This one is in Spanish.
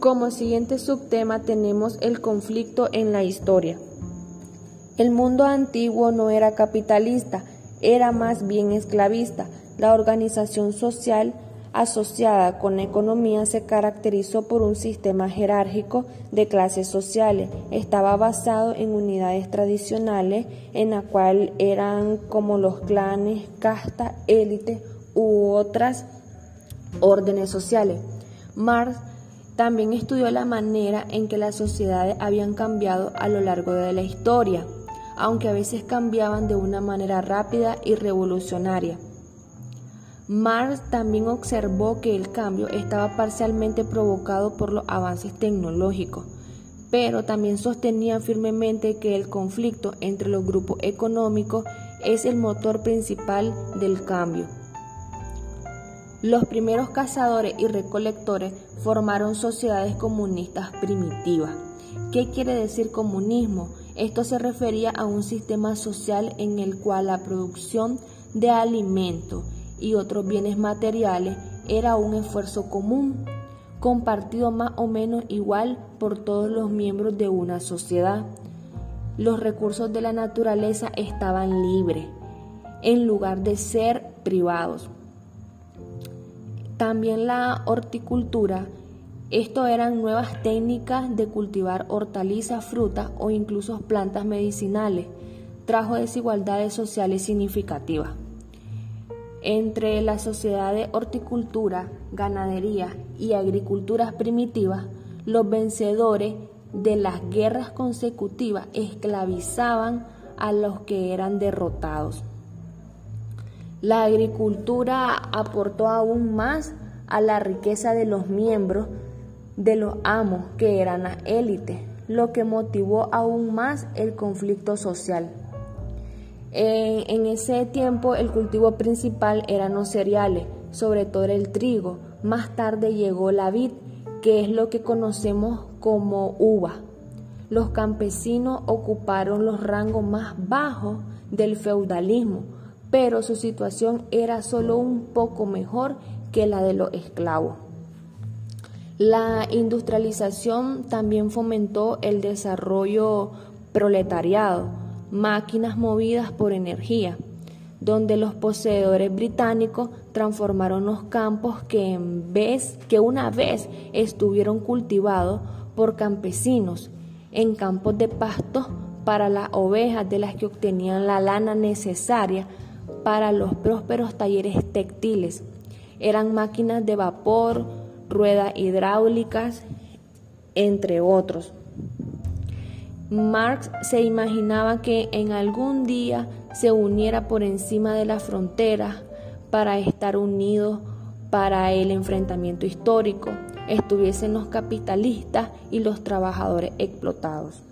Como siguiente subtema tenemos el conflicto en la historia. El mundo antiguo no era capitalista, era más bien esclavista. La organización social asociada con la economía se caracterizó por un sistema jerárquico de clases sociales. Estaba basado en unidades tradicionales en la cual eran como los clanes, casta, élite u otras órdenes sociales. Marx también estudió la manera en que las sociedades habían cambiado a lo largo de la historia, aunque a veces cambiaban de una manera rápida y revolucionaria. Marx también observó que el cambio estaba parcialmente provocado por los avances tecnológicos, pero también sostenía firmemente que el conflicto entre los grupos económicos es el motor principal del cambio. Los primeros cazadores y recolectores formaron sociedades comunistas primitivas. ¿Qué quiere decir comunismo? Esto se refería a un sistema social en el cual la producción de alimentos y otros bienes materiales era un esfuerzo común, compartido más o menos igual por todos los miembros de una sociedad. Los recursos de la naturaleza estaban libres, en lugar de ser privados. También la horticultura, esto eran nuevas técnicas de cultivar hortalizas, frutas o incluso plantas medicinales, trajo desigualdades sociales significativas. Entre la sociedad de horticultura, ganadería y agriculturas primitivas, los vencedores de las guerras consecutivas esclavizaban a los que eran derrotados. La agricultura aportó aún más a la riqueza de los miembros de los amos que eran la élite, lo que motivó aún más el conflicto social. En, ese tiempo el cultivo principal eran los cereales, sobre todo el trigo. Más tarde llegó la vid, que es lo que conocemos como uva. Los campesinos ocuparon los rangos más bajos del feudalismo, pero su situación era solo un poco mejor que la de los esclavos. La industrialización también fomentó el desarrollo proletariado máquinas movidas por energía, donde los poseedores británicos transformaron los campos que que una vez estuvieron cultivados por campesinos en campos de pasto para las ovejas de las que obtenían la lana necesaria para los prósperos talleres textiles. Eran máquinas de vapor, ruedas hidráulicas, entre otros. Marx se imaginaba que en algún día se uniera por encima de las fronteras para estar unidos para el enfrentamiento histórico, estuviesen los capitalistas y los trabajadores explotados.